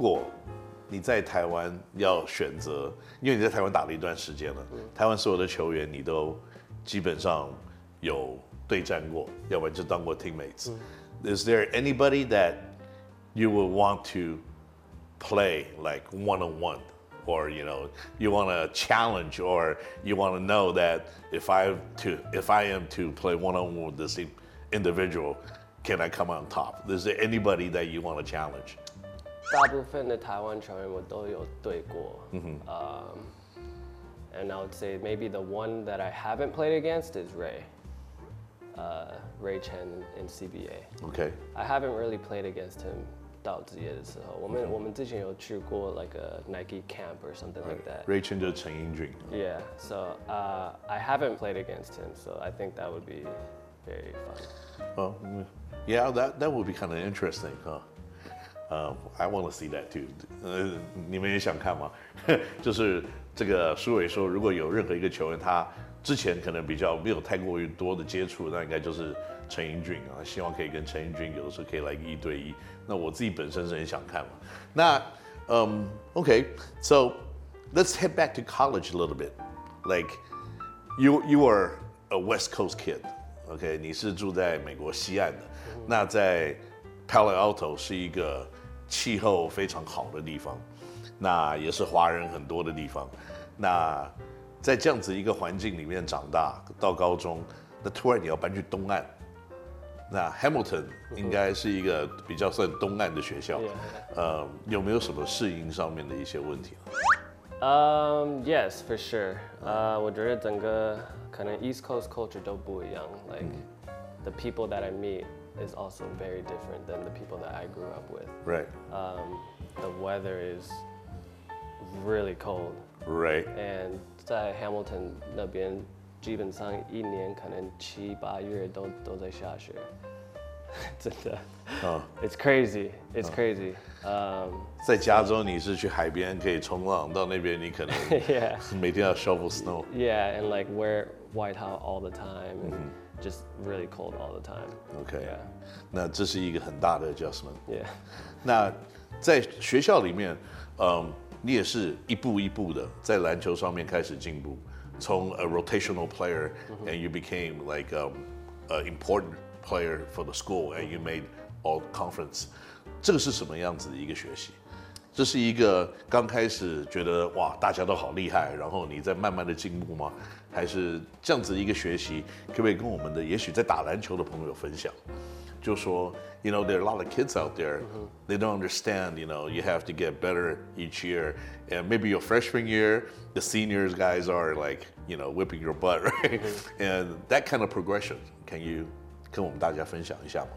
果你在台湾要选择，因为你在台湾打了一段时间了，台湾所有的球员你都基本上有对战过，要不然就当过 teammates。Is there anybody that you would want to play like one on one? Or you know, you want to challenge, or you want to know that if I to if I am to play one on one with this individual, can I come on top? Is there anybody that you want to challenge? 大部分的台湾球员我都有对过。嗯哼。Um, and I would say maybe the one that I haven't played against is Ray. Uh, Ray Chen in, in CBA. Okay. I haven't really played against him 到职业的时候，我们、我们之前有去过 like a Nike camp or something like that. Ray Chen 就是陈英俊。 Yeah, so uh, I haven't played against him, so I think that would be very fun. Well, mm, yeah, that that would be kind of interesting, huh? Uh, I want to see that too. 呃，你们也想看吗？就是这个苏伟说，如果有任何一个球员他之前可能比较没有太过于多的接触，那应该就是陈英俊啊。希望可以跟陈英俊有的时候可以来个一对一。那我自己本身是很想看嘛。那嗯、um,，OK，so let's head back to college a little bit. Like you you are a West Coast kid. OK，你是住在美国西岸的，那在 Palo Alto 是一个 气候非常好的地方，那也是华人很多的地方。那在这样子一个环境里面长大，到高中，那突然你要搬去东岸，那 Hamilton 应该是一个比较算东岸的学校，呃，有没有什么适应上面的一些问题？Um, yes, for sure. 呃、我觉得整个可能 East Coast culture 都不一样。Like the people that I meet is also very different than the people that I grew up with. Right, Um, the weather is really cold, right. and 在 Hamilton 那边基本上一年可能七八月都都在下雪，真的。啊 It's crazy. It's crazy. Um, 在加州你是去海边可以冲浪，到那边你可能 yeah. 每天要 shovel snow。 Yeah, and like wear white hat all the time and just really cold all the time. OK， Yeah. 那这是一个很大的 adjustment。 Yeah. 那在学校里面，嗯，你也是一步一步的在篮球上面开始进步，从 a rotational player and you became like um, an important player for the school and you made all conference，这个是什么样子的一个学习？ 这是一个刚开始觉得哇大家都好厉害，然后你在慢慢的进步吗？还是这样子一个学习，可不可以跟我们的也许在打篮球的朋友分享？就说，you know, there are a lot of kids out there, they don't understand, you know, you have to get better each year. And maybe your freshman year, the seniors guys are like, you know, whipping your butt, right? And that kind of progression, can you 跟我们大家分享一下吗？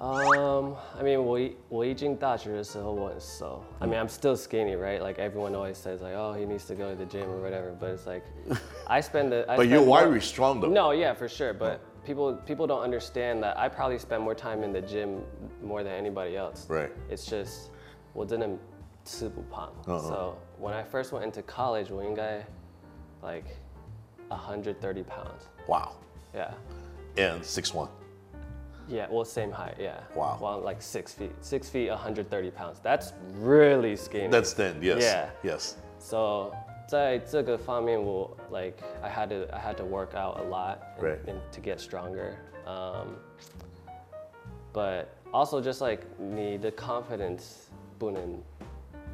Um, I mean, 我一我一进大学的时候我很瘦. I mean, I'm still skinny, right? Like everyone always says, like, oh, he needs to go to the gym or whatever. But it's like, I spend the. I But spend you're more- wiry strong though. No, yeah, for sure. But people people don't understand that I probably spend more time in the gym more than anybody else. Right. It's just 我真的吃不胖. Uh-uh. So when I first went into college, 我应该 like 130 pounds. Wow. Yeah. And six one. Yeah, well, same height, yeah. Wow. Well, like six feet. Six feet, 130 pounds. That's really skinny. That's then, yes. Yeah. Yes. so 在这个方面我 like I had to I had to work out a lot and, Right. and to get stronger. Um, but also just like 你的 confidence 不能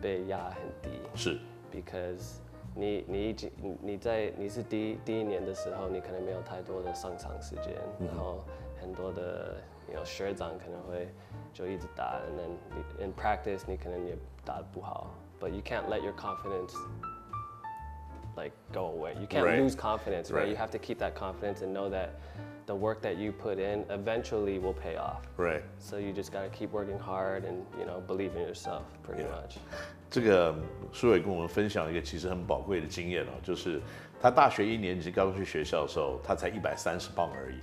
被压很低。是。 because 你你已经你你在你是第一第一年的时候，你可能没有太多的上场时间，然后很多的 know 学长可能会就一直打，and then 你 in practice 你可能也打得不好，but you can't let your confidence like go away. You can't Right. lose confidence, right? Right. You have to keep that confidence and know that the work that you put in eventually will pay off. Right. So you just gotta keep working hard and you know believe in yourself, pretty Yeah. much. 这个苏伟跟我们分享一个其实很宝贵的经验哦，就是他大学一年级刚去学校的时候，他才一百三十磅而已。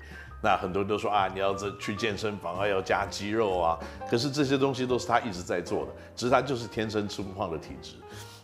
那很多人都说啊，你要这去健身房啊，要加肌肉啊。可是这些东西都是他一直在做的，只是他就是天生吃不胖的体质。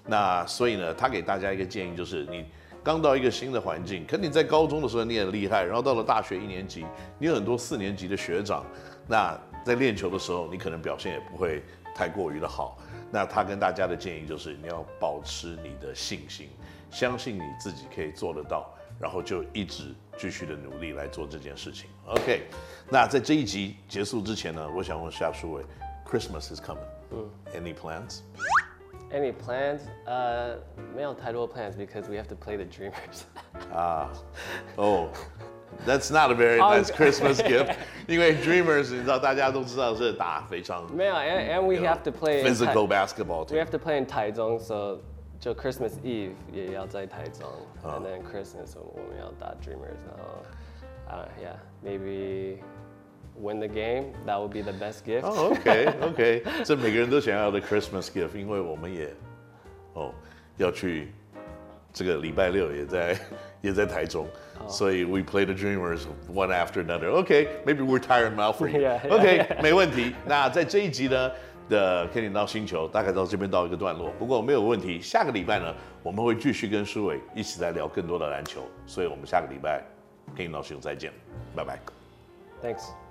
那所以呢，他给大家一个建议，就是你刚到一个新的环境，可你在高中的时候你很厉害，然后到了大学一年级，你有很多四年级的学长，那在练球的时候，你可能表现也不会太过于的好。那他跟大家的建议就是，你要保持你的信心，相信你自己可以做得到，然后就一直继续的努力来做这件事情。OK，那在这一集结束之前呢，我想问夏书伟，Christmas is coming，嗯，Any plans？Any plans? Uh, 没有太多 plans because we have to play the Dreamers. 啊，哦、That's not a very nice Christmas gift，因为 Dreamers 你知道大家都知道是打非常没有，and and we you know, have to play in physical Tai- basketball We team。 have to play in 台中，so 就 Christmas Eve 也要在台中，and then Christmas 我们要打 Dreamers，然后，uh, yeah, maybe win the game. That would be the best gift. 哦、o k OK，这每个人都想要的 Christmas gift，因为我们也哦要去这个礼拜六也在也在台中，所以 we play the Dreamers one after another. OK，maybe、we're tired now for you. Yeah, yeah, OK，没问题。那在这一集呢的 Kenny 到星球大概到这边到一个段落，不过没有问题。下个礼拜呢，我们会继续跟舒伟一起来聊更多的篮球，所以我们下个礼拜 Kenny 到星球再见，拜拜。Thanks.